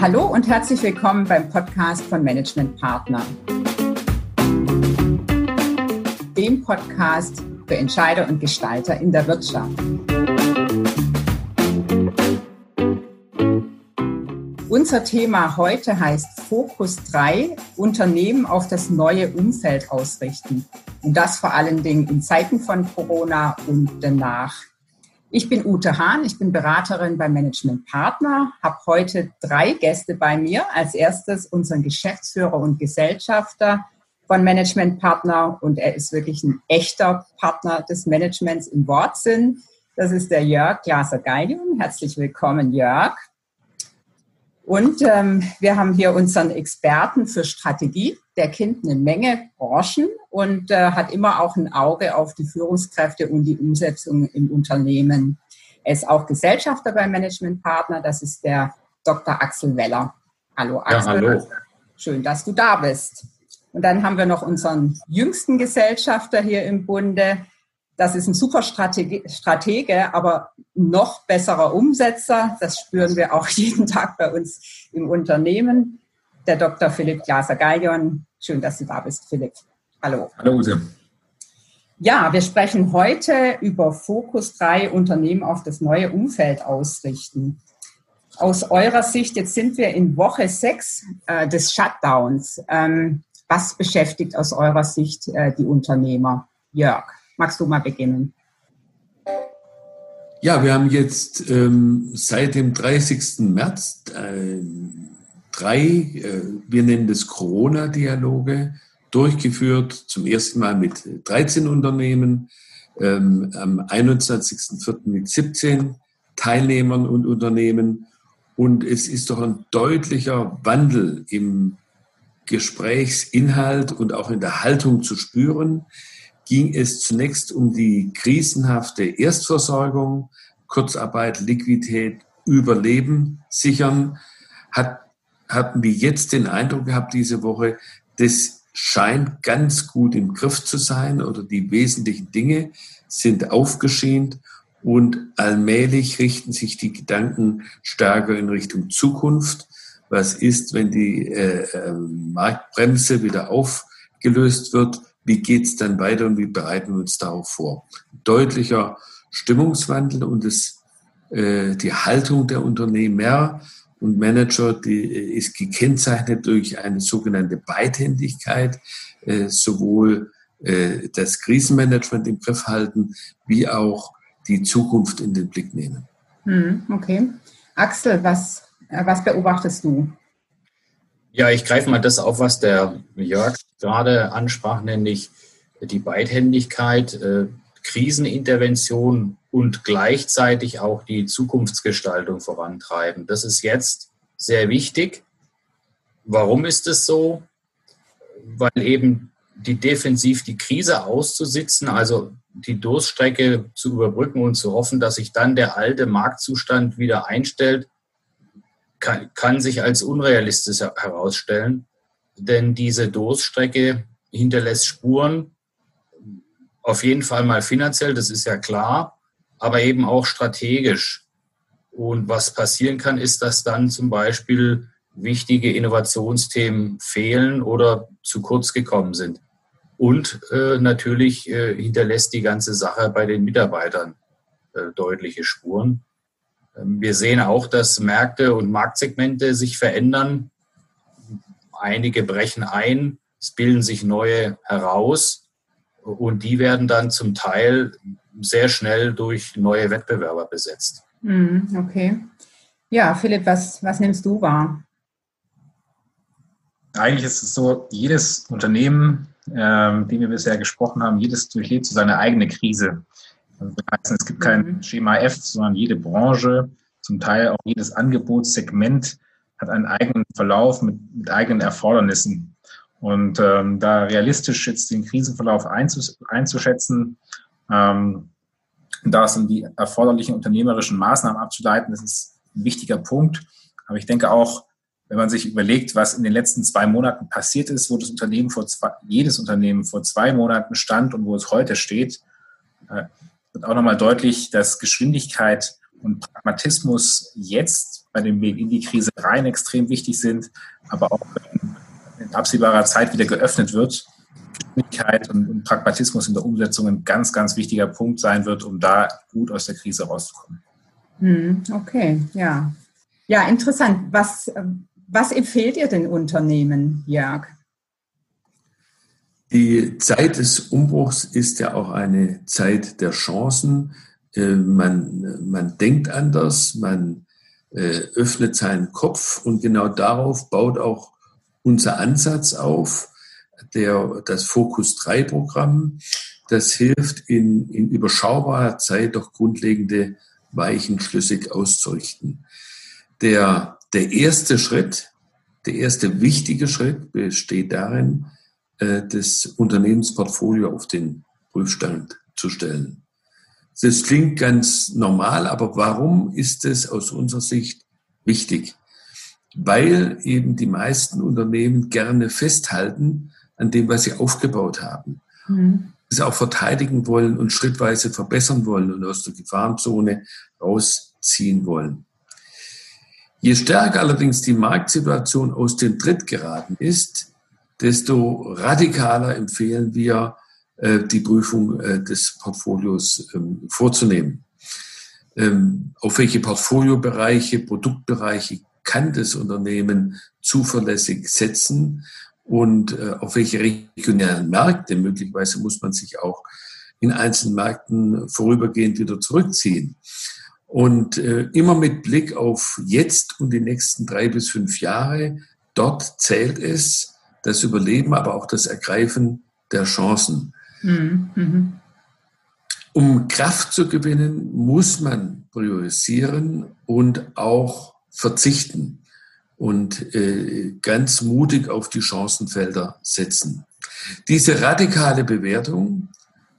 Hallo und herzlich willkommen beim Podcast von Management Partner. Dem Podcast für Entscheider und Gestalter in der Wirtschaft. Unser Thema heute heißt Fokus 3, Unternehmen auf das neue Umfeld ausrichten. Und das vor allen Dingen in Zeiten von Corona und danach. Ich bin Ute Hahn, ich bin Beraterin beim Management Partner, habe heute drei Gäste bei mir. Als erstes unseren Geschäftsführer und Gesellschafter von Management Partner und er ist wirklich ein echter Partner des Managements im Wortsinn. Das ist der Jörg Glaser-Geilium. Herzlich willkommen, Jörg. Und ähm, wir haben hier unseren Experten für Strategie. Der kennt eine Menge Branchen und äh, hat immer auch ein Auge auf die Führungskräfte und die Umsetzung im Unternehmen. Er ist auch Gesellschafter beim Management Partner. Das ist der Dr. Axel Weller. Hallo Axel. Ja, hallo. Schön, dass du da bist. Und dann haben wir noch unseren jüngsten Gesellschafter hier im Bunde, das ist ein super Stratege, Stratege, aber noch besserer Umsetzer. Das spüren wir auch jeden Tag bei uns im Unternehmen. Der Dr. Philipp Glaser-Gallion. Schön, dass du da bist, Philipp. Hallo. Hallo, Ute. Ja, wir sprechen heute über Fokus 3 Unternehmen auf das neue Umfeld ausrichten. Aus eurer Sicht, jetzt sind wir in Woche 6 äh, des Shutdowns. Ähm, was beschäftigt aus eurer Sicht äh, die Unternehmer? Jörg. Magst du mal beginnen? Ja, wir haben jetzt ähm, seit dem 30. März äh, drei, äh, wir nennen das Corona-Dialoge, durchgeführt, zum ersten Mal mit 13 Unternehmen, ähm, am 21.04. mit 17 Teilnehmern und Unternehmen. Und es ist doch ein deutlicher Wandel im Gesprächsinhalt und auch in der Haltung zu spüren ging es zunächst um die krisenhafte Erstversorgung, Kurzarbeit, Liquidität, Überleben sichern. Hat, hatten wir jetzt den Eindruck gehabt diese Woche, das scheint ganz gut im Griff zu sein oder die wesentlichen Dinge sind aufgeschient und allmählich richten sich die Gedanken stärker in Richtung Zukunft. Was ist, wenn die äh, äh Marktbremse wieder aufgelöst wird? Wie geht es dann weiter und wie bereiten wir uns darauf vor. Deutlicher Stimmungswandel und das, äh, die Haltung der Unternehmer und Manager, die äh, ist gekennzeichnet durch eine sogenannte Beidhändigkeit, äh, sowohl äh, das Krisenmanagement im Griff halten, wie auch die Zukunft in den Blick nehmen. Hm, okay. Axel, was, äh, was beobachtest du? Ja, ich greife mal das auf, was der Jörg gerade ansprach, nämlich die Beidhändigkeit, äh, Krisenintervention und gleichzeitig auch die Zukunftsgestaltung vorantreiben. Das ist jetzt sehr wichtig. Warum ist es so? Weil eben die defensiv die Krise auszusitzen, also die Durststrecke zu überbrücken und zu hoffen, dass sich dann der alte Marktzustand wieder einstellt, kann, kann sich als unrealistisch herausstellen, denn diese Durststrecke hinterlässt Spuren, auf jeden Fall mal finanziell, das ist ja klar, aber eben auch strategisch. Und was passieren kann, ist, dass dann zum Beispiel wichtige Innovationsthemen fehlen oder zu kurz gekommen sind. Und äh, natürlich äh, hinterlässt die ganze Sache bei den Mitarbeitern äh, deutliche Spuren. Ähm, wir sehen auch, dass Märkte und Marktsegmente sich verändern. Einige brechen ein, es bilden sich neue heraus und die werden dann zum Teil sehr schnell durch neue Wettbewerber besetzt. Hm, okay. Ja, Philipp, was, was nimmst du wahr? Eigentlich ist es so, jedes Unternehmen, ähm, dem wir bisher gesprochen haben, jedes durchlebt so seine eigene Krise. Also es gibt kein mhm. Schema F, sondern jede Branche, zum Teil auch jedes Angebotssegment hat einen eigenen Verlauf mit, mit eigenen Erfordernissen. Und ähm, da realistisch jetzt den Krisenverlauf einzus einzuschätzen, ähm, da sind die erforderlichen unternehmerischen Maßnahmen abzuleiten, das ist ein wichtiger Punkt. Aber ich denke auch, wenn man sich überlegt, was in den letzten zwei Monaten passiert ist, wo das Unternehmen vor zwei, jedes Unternehmen vor zwei Monaten stand und wo es heute steht, wird auch nochmal deutlich, dass Geschwindigkeit und Pragmatismus jetzt bei dem Weg in die Krise rein extrem wichtig sind, aber auch in absehbarer Zeit wieder geöffnet wird, Geschwindigkeit und, und Pragmatismus in der Umsetzung ein ganz, ganz wichtiger Punkt sein wird, um da gut aus der Krise rauszukommen. Hm, okay, ja. Ja, interessant. Was, was empfehlt ihr den Unternehmen, Jörg? Die Zeit des Umbruchs ist ja auch eine Zeit der Chancen. Äh, man, man denkt anders, man äh, öffnet seinen Kopf und genau darauf baut auch unser Ansatz auf, der, das Fokus 3 Programm. Das hilft in, in überschaubarer Zeit doch grundlegende Weichen schlüssig auszurichten. Der, der erste Schritt, der erste wichtige Schritt besteht darin, äh, das Unternehmensportfolio auf den Prüfstand zu stellen. Das klingt ganz normal, aber warum ist es aus unserer Sicht wichtig? Weil eben die meisten Unternehmen gerne festhalten an dem, was sie aufgebaut haben. Mhm. Sie auch verteidigen wollen und schrittweise verbessern wollen und aus der Gefahrenzone rausziehen wollen. Je stärker allerdings die Marktsituation aus dem Tritt geraten ist, desto radikaler empfehlen wir, die Prüfung äh, des Portfolios ähm, vorzunehmen. Ähm, auf welche Portfoliobereiche, Produktbereiche kann das Unternehmen zuverlässig setzen und äh, auf welche regionalen Märkte, möglicherweise muss man sich auch in einzelnen Märkten vorübergehend wieder zurückziehen. Und immer mit Blick auf jetzt und die nächsten drei bis fünf Jahre, dort zählt es, das Überleben, aber auch das Ergreifen der Chancen. Mhm. Um Kraft zu gewinnen, muss man priorisieren und auch verzichten und äh, ganz mutig auf die Chancenfelder setzen. Diese radikale Bewertung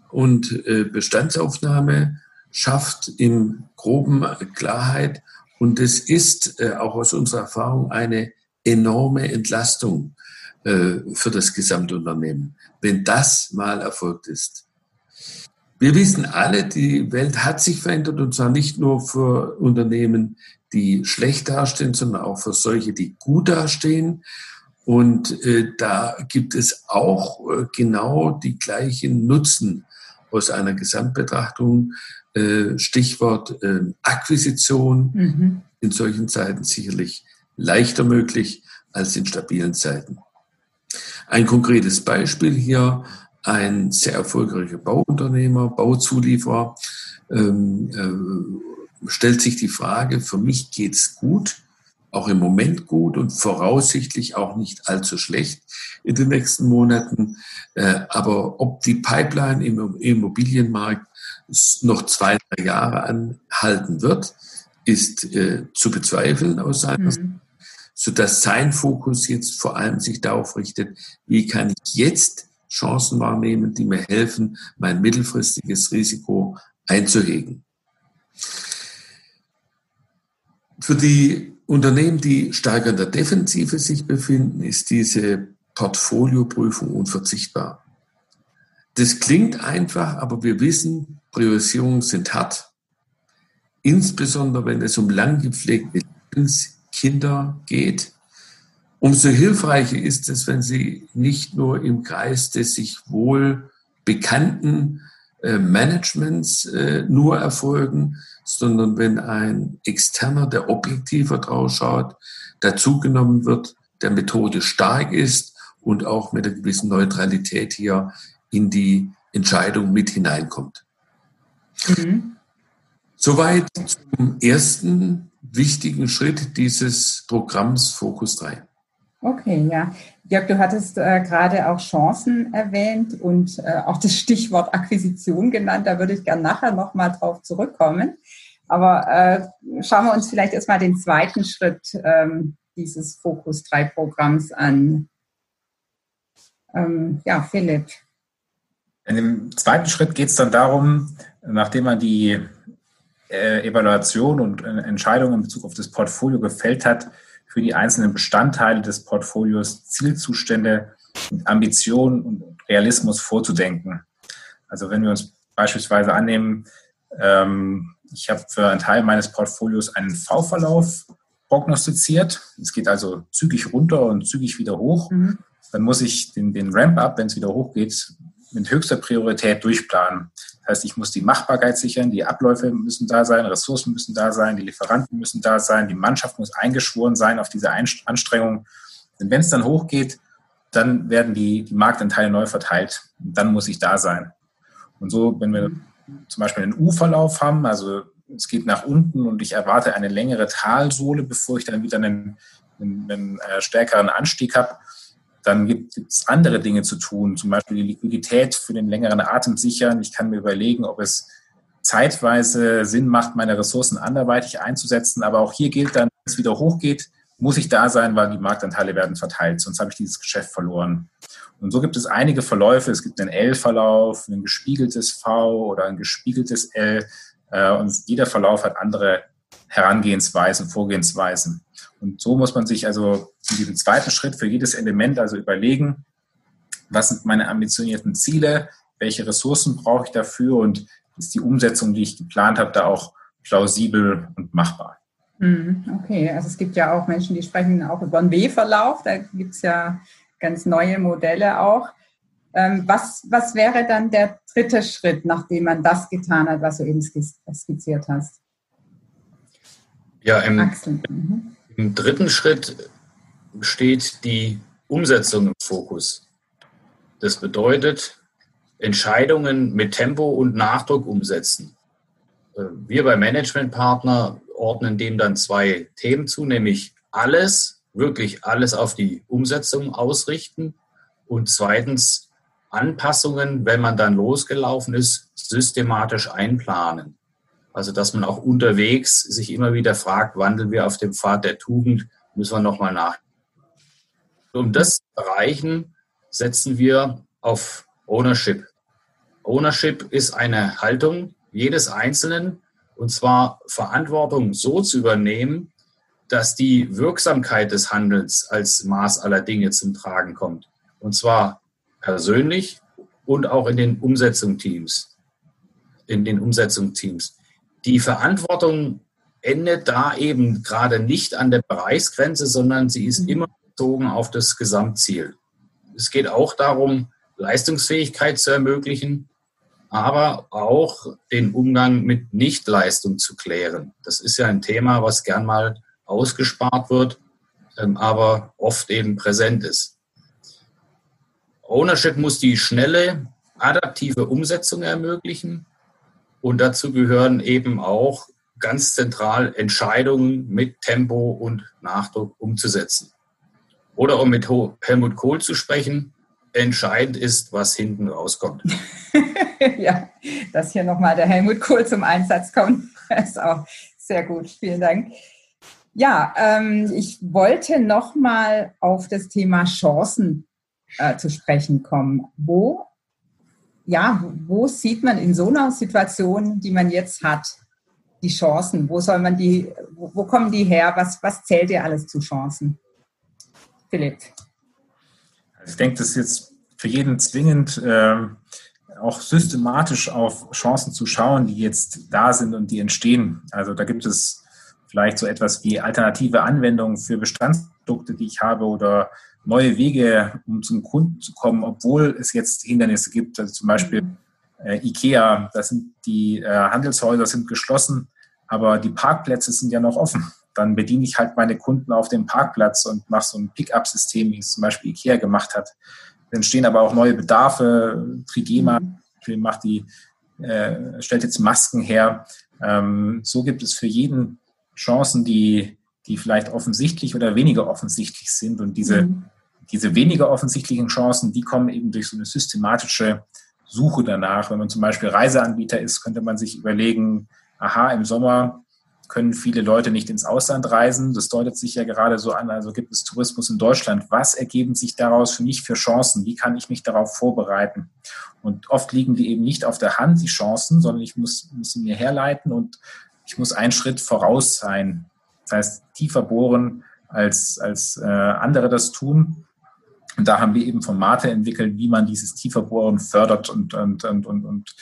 und äh, Bestandsaufnahme schafft im groben Klarheit und es ist äh, auch aus unserer Erfahrung eine enorme Entlastung für das Gesamtunternehmen, wenn das mal erfolgt ist. Wir wissen alle, die Welt hat sich verändert und zwar nicht nur für Unternehmen, die schlecht dastehen, sondern auch für solche, die gut dastehen. Und äh, da gibt es auch äh, genau die gleichen Nutzen aus einer Gesamtbetrachtung. Äh, Stichwort äh, Akquisition mhm. in solchen Zeiten sicherlich leichter möglich als in stabilen Zeiten. Ein konkretes Beispiel hier, ein sehr erfolgreicher Bauunternehmer, Bauzulieferer, ähm, äh, stellt sich die Frage, für mich geht's gut, auch im Moment gut und voraussichtlich auch nicht allzu schlecht in den nächsten Monaten. Äh, aber ob die Pipeline im Immobilienmarkt noch zwei, drei Jahre anhalten wird, ist äh, zu bezweifeln aus seiner Sicht. Sodass sein Fokus jetzt vor allem sich darauf richtet, wie kann ich jetzt Chancen wahrnehmen, die mir helfen, mein mittelfristiges Risiko einzuhegen. Für die Unternehmen, die stärker in der Defensive sich befinden, ist diese Portfolioprüfung unverzichtbar. Das klingt einfach, aber wir wissen, Priorisierungen sind hart. Insbesondere wenn es um lang gepflegte Lebens Kinder geht. Umso hilfreicher ist es, wenn sie nicht nur im Kreis des sich wohl bekannten äh, Managements äh, nur erfolgen, sondern wenn ein Externer, der objektiver drauf schaut, dazugenommen wird, der Methode stark ist und auch mit einer gewissen Neutralität hier in die Entscheidung mit hineinkommt. Mhm. Soweit zum ersten wichtigen Schritt dieses Programms Fokus 3. Okay, ja. Jörg, du hattest äh, gerade auch Chancen erwähnt und äh, auch das Stichwort Akquisition genannt. Da würde ich gerne nachher nochmal drauf zurückkommen. Aber äh, schauen wir uns vielleicht erstmal den zweiten Schritt ähm, dieses Fokus 3 Programms an. Ähm, ja, Philipp. In dem zweiten Schritt geht es dann darum, nachdem man die äh, Evaluation und äh, Entscheidung in Bezug auf das Portfolio gefällt hat, für die einzelnen Bestandteile des Portfolios Zielzustände, Ambitionen und Realismus vorzudenken. Also wenn wir uns beispielsweise annehmen, ähm, ich habe für einen Teil meines Portfolios einen V-Verlauf prognostiziert. Es geht also zügig runter und zügig wieder hoch. Mhm. Dann muss ich den, den Ramp-up, wenn es wieder hochgeht, mit höchster Priorität durchplanen. Das heißt, ich muss die Machbarkeit sichern, die Abläufe müssen da sein, Ressourcen müssen da sein, die Lieferanten müssen da sein, die Mannschaft muss eingeschworen sein auf diese Anstrengung. Denn wenn es dann hochgeht, dann werden die, die Marktanteile neu verteilt. Und dann muss ich da sein. Und so, wenn wir zum Beispiel einen U-Verlauf haben, also es geht nach unten und ich erwarte eine längere Talsohle, bevor ich dann wieder einen, einen, einen äh, stärkeren Anstieg habe, dann gibt es andere Dinge zu tun, zum Beispiel die Liquidität für den längeren Atem sichern. Ich kann mir überlegen, ob es zeitweise Sinn macht, meine Ressourcen anderweitig einzusetzen. Aber auch hier gilt dann, wenn es wieder hochgeht, muss ich da sein, weil die Marktanteile werden verteilt, sonst habe ich dieses Geschäft verloren. Und so gibt es einige Verläufe. Es gibt einen L-Verlauf, ein gespiegeltes V oder ein gespiegeltes L. Äh, und jeder Verlauf hat andere Herangehensweisen, Vorgehensweisen. Und so muss man sich also in diesem zweiten Schritt für jedes Element also überlegen, was sind meine ambitionierten Ziele, welche Ressourcen brauche ich dafür und ist die Umsetzung, die ich geplant habe, da auch plausibel und machbar. Mhm, okay, also es gibt ja auch Menschen, die sprechen auch über einen W-Verlauf, da gibt es ja ganz neue Modelle auch. Ähm, was, was wäre dann der dritte Schritt, nachdem man das getan hat, was du eben skizziert hast? Ja, im, mhm. Im dritten Schritt steht die Umsetzung im Fokus. Das bedeutet, Entscheidungen mit Tempo und Nachdruck umsetzen. Äh, wir bei Managementpartner ordnen dem dann zwei Themen zu, nämlich alles, wirklich alles auf die Umsetzung ausrichten und zweitens Anpassungen, wenn man dann losgelaufen ist, systematisch einplanen. Also dass man auch unterwegs sich immer wieder fragt, wandeln wir auf dem Pfad der Tugend, müssen wir nochmal nach. Um das zu erreichen, setzen wir auf Ownership. Ownership ist eine Haltung jedes Einzelnen, und zwar Verantwortung so zu übernehmen, dass die Wirksamkeit des Handelns als Maß aller Dinge zum Tragen kommt. Und zwar persönlich und auch in den Umsetzungsteams. In den Umsetzungsteams. Die Verantwortung endet da eben gerade nicht an der Bereichsgrenze, sondern sie ist mhm. immer bezogen auf das Gesamtziel. Es geht auch darum, Leistungsfähigkeit zu ermöglichen, aber auch den Umgang mit Nichtleistung zu klären. Das ist ja ein Thema, was gern mal ausgespart wird, ähm, aber oft eben präsent ist. Ownership muss die schnelle, adaptive Umsetzung ermöglichen und dazu gehören eben auch ganz zentral Entscheidungen mit Tempo und Nachdruck umzusetzen. Oder um mit Helmut Kohl zu sprechen, entscheidend ist, was hinten rauskommt. ja, dass hier nochmal der Helmut Kohl zum Einsatz kommt, ist auch sehr gut. Vielen Dank. Ja, ähm, ich wollte nochmal auf das Thema Chancen äh, zu sprechen kommen. Wo, ja, wo sieht man in so einer Situation, die man jetzt hat, die Chancen? Wo soll man die, wo, wo kommen die her? Was, was zählt dir alles zu Chancen? Philipp. Ich denke, das ist jetzt für jeden zwingend, äh, auch systematisch auf Chancen zu schauen, die jetzt da sind und die entstehen. Also da gibt es vielleicht so etwas wie alternative Anwendungen für Bestandsprodukte, die ich habe oder neue Wege, um zum Kunden zu kommen, obwohl es jetzt Hindernisse gibt. Also zum Beispiel mhm. äh, IKEA, da sind die äh, Handelshäuser sind geschlossen, aber die Parkplätze sind ja noch offen. Dann bediene ich halt meine Kunden auf dem Parkplatz und mache so ein Pickup-System, wie es zum Beispiel IKEA gemacht hat. Dann entstehen aber auch neue Bedarfe. Trigema mhm. macht die, äh, stellt jetzt Masken her. Ähm, so gibt es für jeden Chancen, die, die vielleicht offensichtlich oder weniger offensichtlich sind. Und diese, mhm. diese weniger offensichtlichen Chancen, die kommen eben durch so eine systematische Suche danach. Wenn man zum Beispiel Reiseanbieter ist, könnte man sich überlegen, aha, im Sommer können viele Leute nicht ins Ausland reisen. Das deutet sich ja gerade so an. Also gibt es Tourismus in Deutschland. Was ergeben sich daraus für mich für Chancen? Wie kann ich mich darauf vorbereiten? Und oft liegen die eben nicht auf der Hand, die Chancen, sondern ich muss, muss sie mir herleiten und ich muss einen Schritt voraus sein. Das heißt, tiefer bohren, als, als äh, andere das tun. Und da haben wir eben von Mate entwickelt, wie man dieses tiefer Bohren fördert und, und, und, und, und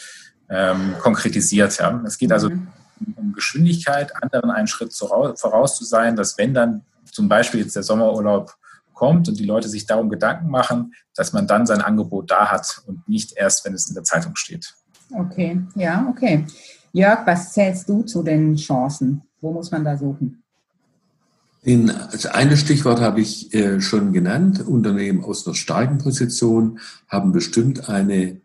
ähm, konkretisiert. Ja. Es geht also mhm um Geschwindigkeit, anderen einen Schritt voraus zu sein, dass wenn dann zum Beispiel jetzt der Sommerurlaub kommt und die Leute sich darum Gedanken machen, dass man dann sein Angebot da hat und nicht erst, wenn es in der Zeitung steht. Okay, ja, okay. Jörg, was zählst du zu den Chancen? Wo muss man da suchen? In, also eine Stichwort habe ich äh, schon genannt. Unternehmen aus einer starken Position haben bestimmt eine,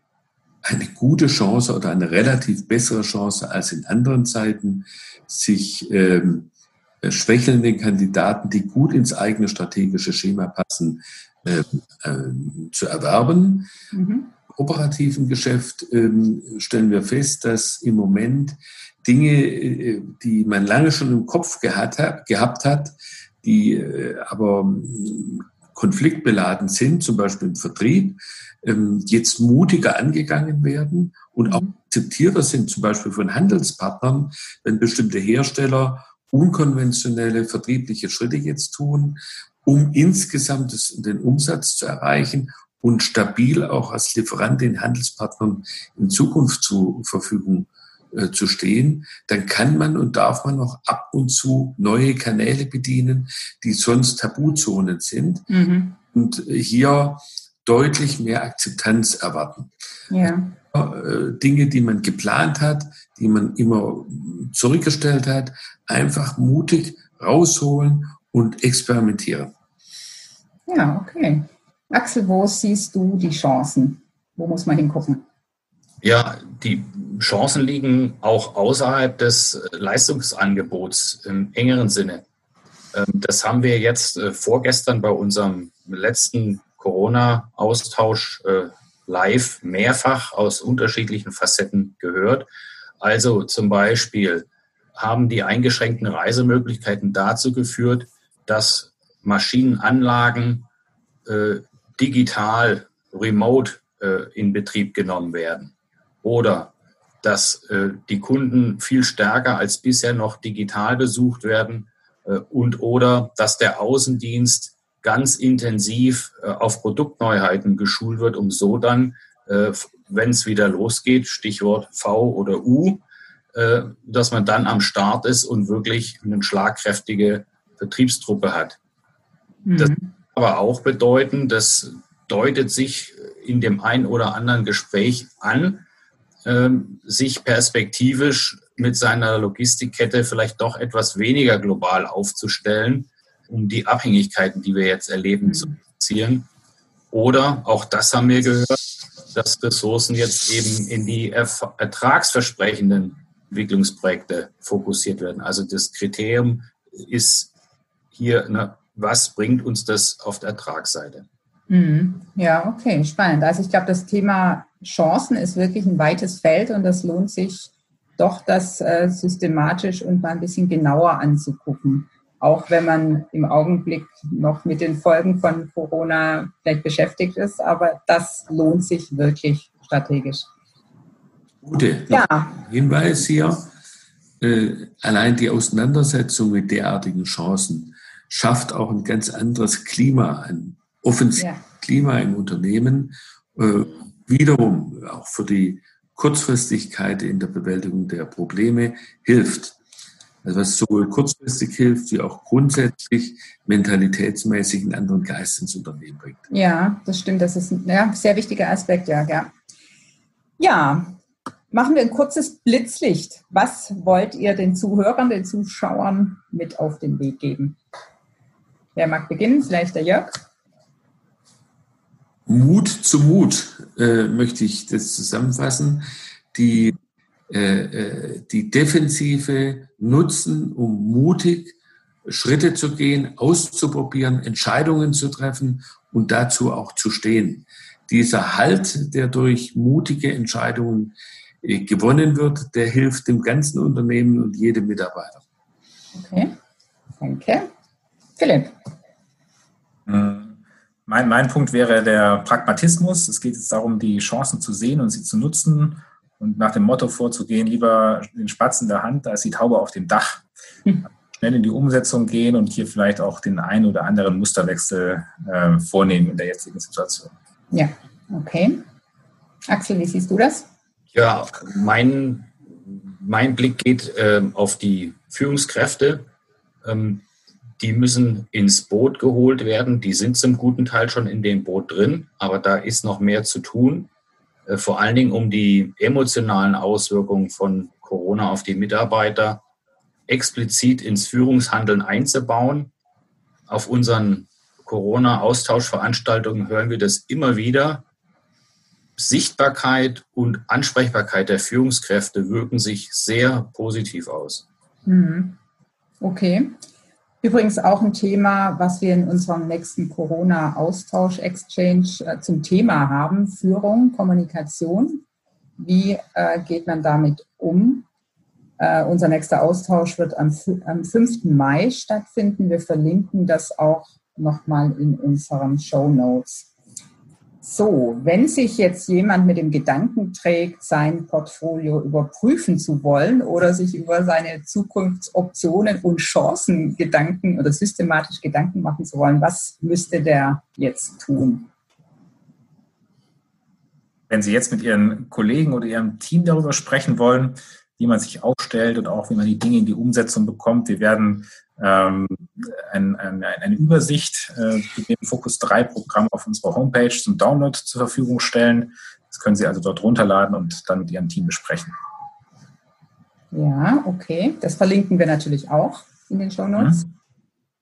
eine gute Chance oder eine relativ bessere Chance als in anderen Zeiten, sich ähm, schwächelnden Kandidaten, die gut ins eigene strategische Schema passen, äh, äh, zu erwerben. Mhm. Operativen Geschäft ähm, stellen wir fest, dass im Moment Dinge, äh, die man lange schon im Kopf gehabt hat, die äh, aber ähm, konfliktbeladen sind, zum Beispiel im Vertrieb, ähm, jetzt mutiger angegangen werden und auch mhm. akzeptierter sind, zum Beispiel von Handelspartnern, wenn bestimmte Hersteller unkonventionelle vertriebliche Schritte jetzt tun, um insgesamt den Umsatz zu erreichen und stabil auch als Lieferant den Handelspartnern in Zukunft zur Verfügung äh, zu stehen, dann kann man und darf man auch ab und zu neue Kanäle bedienen, die sonst Tabuzonen sind mhm. und hier deutlich mehr Akzeptanz erwarten. Ja. Äh, Dinge, die man geplant hat, die man immer zurückgestellt hat, einfach mutig rausholen und experimentieren. Ja, okay. Axel, wo siehst du die Chancen? Wo muss man hingucken? Ja, die Chancen liegen auch außerhalb des Leistungsangebots im engeren Sinne. Ähm, das haben wir jetzt äh, vorgestern bei unserem letzten Corona-Austausch äh, live mehrfach aus unterschiedlichen Facetten gehört. Also zum Beispiel haben die eingeschränkten Reisemöglichkeiten dazu geführt, dass Maschinenanlagen äh, digital, remote in Betrieb genommen werden oder dass äh, die Kunden viel stärker als bisher noch digital besucht werden äh, und oder dass der Außendienst ganz intensiv äh, auf Produktneuheiten geschult wird, um so dann, äh, wenn es wieder losgeht, Stichwort V oder U, äh, dass man dann am Start ist und wirklich eine schlagkräftige Vertriebstruppe hat. Mhm. Das aber auch bedeuten, das deutet sich in dem einen oder anderen Gespräch an, sich perspektivisch mit seiner Logistikkette vielleicht doch etwas weniger global aufzustellen, um die Abhängigkeiten, die wir jetzt erleben, mhm. zu reduzieren. Oder, auch das haben wir gehört, dass Ressourcen jetzt eben in die ertragsversprechenden Entwicklungsprojekte fokussiert werden. Also das Kriterium ist hier, ne, was bringt uns das auf der Ertragsseite? Mhm. Ja, okay, spannend. Also ich glaube, das Thema Chancen ist wirklich ein weites Feld und das lohnt sich doch, das äh, systematisch und mal ein bisschen genauer anzugucken. Auch wenn man im Augenblick noch mit den Folgen von Corona vielleicht beschäftigt ist, aber das lohnt sich wirklich strategisch. Gute ja. Hinweis hier. Äh, allein die Auseinandersetzung mit derartigen Chancen schafft auch ein ganz anderes Klima, ein offensives ja. Klima im Unternehmen. Äh, wiederum auch für die Kurzfristigkeit in der Bewältigung der Probleme hilft. Also was sowohl kurzfristig hilft, wie auch grundsätzlich mentalitätsmäßig einen anderen Geist ins Unternehmen bringt. Ja, das stimmt. Das ist ein ja, sehr wichtiger Aspekt, ja, ja. Ja, machen wir ein kurzes Blitzlicht. Was wollt ihr den Zuhörern, den Zuschauern mit auf den Weg geben? Wer mag beginnen? Vielleicht der Jörg? Mut zu Mut äh, möchte ich das zusammenfassen. Die, äh, äh, die Defensive nutzen, um mutig Schritte zu gehen, auszuprobieren, Entscheidungen zu treffen und dazu auch zu stehen. Dieser Halt, der durch mutige Entscheidungen äh, gewonnen wird, der hilft dem ganzen Unternehmen und jedem Mitarbeiter. Okay, danke. Philipp. Mhm. Mein, mein Punkt wäre der Pragmatismus. Es geht jetzt darum, die Chancen zu sehen und sie zu nutzen und nach dem Motto vorzugehen, lieber den Spatz in der Hand als die Taube auf dem Dach. Hm. Schnell in die Umsetzung gehen und hier vielleicht auch den einen oder anderen Musterwechsel äh, vornehmen in der jetzigen Situation. Ja, okay. Axel, wie siehst du das? Ja, mein mein Blick geht äh, auf die Führungskräfte. Ähm, die müssen ins Boot geholt werden. Die sind zum guten Teil schon in dem Boot drin, aber da ist noch mehr zu tun. Äh, vor allen Dingen, um die emotionalen Auswirkungen von Corona auf die Mitarbeiter explizit ins Führungshandeln einzubauen. Auf unseren Corona-Austauschveranstaltungen hören wir das immer wieder. Sichtbarkeit und Ansprechbarkeit der Führungskräfte wirken sich sehr positiv aus. Mhm. Okay. Übrigens auch ein Thema, was wir in unserem nächsten Corona-Austausch-Exchange äh, zum Thema haben, Führung, Kommunikation. Wie äh, geht man damit um? Äh, unser nächster Austausch wird am, am 5. Mai stattfinden. Wir verlinken das auch nochmal in unseren Show Notes. So, wenn sich jetzt jemand mit dem Gedanken trägt, sein Portfolio überprüfen zu wollen oder sich über seine Zukunftsoptionen und Chancen Gedanken oder systematisch Gedanken machen zu wollen, was müsste der jetzt tun? Wenn Sie jetzt mit Ihren Kollegen oder Ihrem Team darüber sprechen wollen, wie man sich aufstellt und auch wie man die Dinge in die Umsetzung bekommt. Wir werden ähm, ein, ein, eine Übersicht äh, mit dem Fokus 3 Programm auf unserer Homepage zum Download zur Verfügung stellen. Das können Sie also dort runterladen und dann mit Ihrem Team besprechen. Ja, okay. Das verlinken wir natürlich auch in den Show Notes.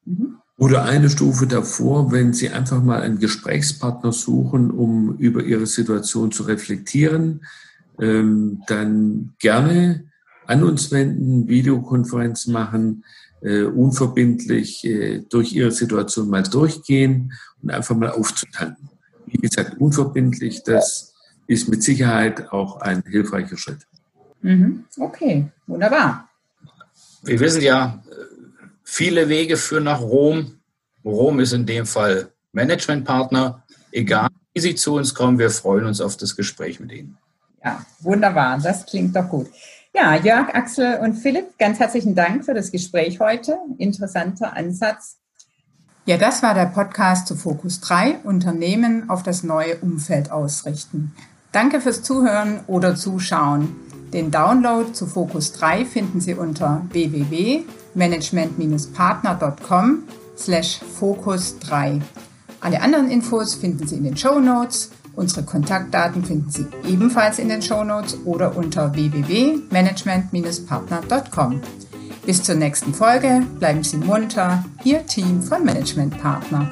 Mhm. Mhm. Oder eine Stufe davor, wenn Sie einfach mal einen Gesprächspartner suchen, um über Ihre Situation zu reflektieren, ähm, dann gerne an uns wenden, Videokonferenz machen, äh, unverbindlich äh, durch ihre Situation mal durchgehen und einfach mal aufzutanken. Wie gesagt, unverbindlich, das ist mit Sicherheit auch ein hilfreicher Schritt. Mhm. Okay, wunderbar. Wir wissen ja, viele Wege führen nach Rom. Rom ist in dem Fall Managementpartner. Egal, wie Sie zu uns kommen, wir freuen uns auf das Gespräch mit Ihnen. Ja, wunderbar. Das klingt doch gut. Ja, Jörg, Axel und Philipp, ganz herzlichen Dank für das Gespräch heute. Interessanter Ansatz. Ja, das war der Podcast zu Fokus 3, Unternehmen auf das neue Umfeld ausrichten. Danke fürs Zuhören oder Zuschauen. Den Download zu Fokus 3 finden Sie unter www.management-partner.com slash Fokus 3. Alle anderen Infos finden Sie in den Show Notes Unsere Kontaktdaten finden Sie ebenfalls in den Shownotes oder unter www.management-partner.com. Bis zur nächsten Folge, bleiben Sie munter, Ihr Team von Management Partner.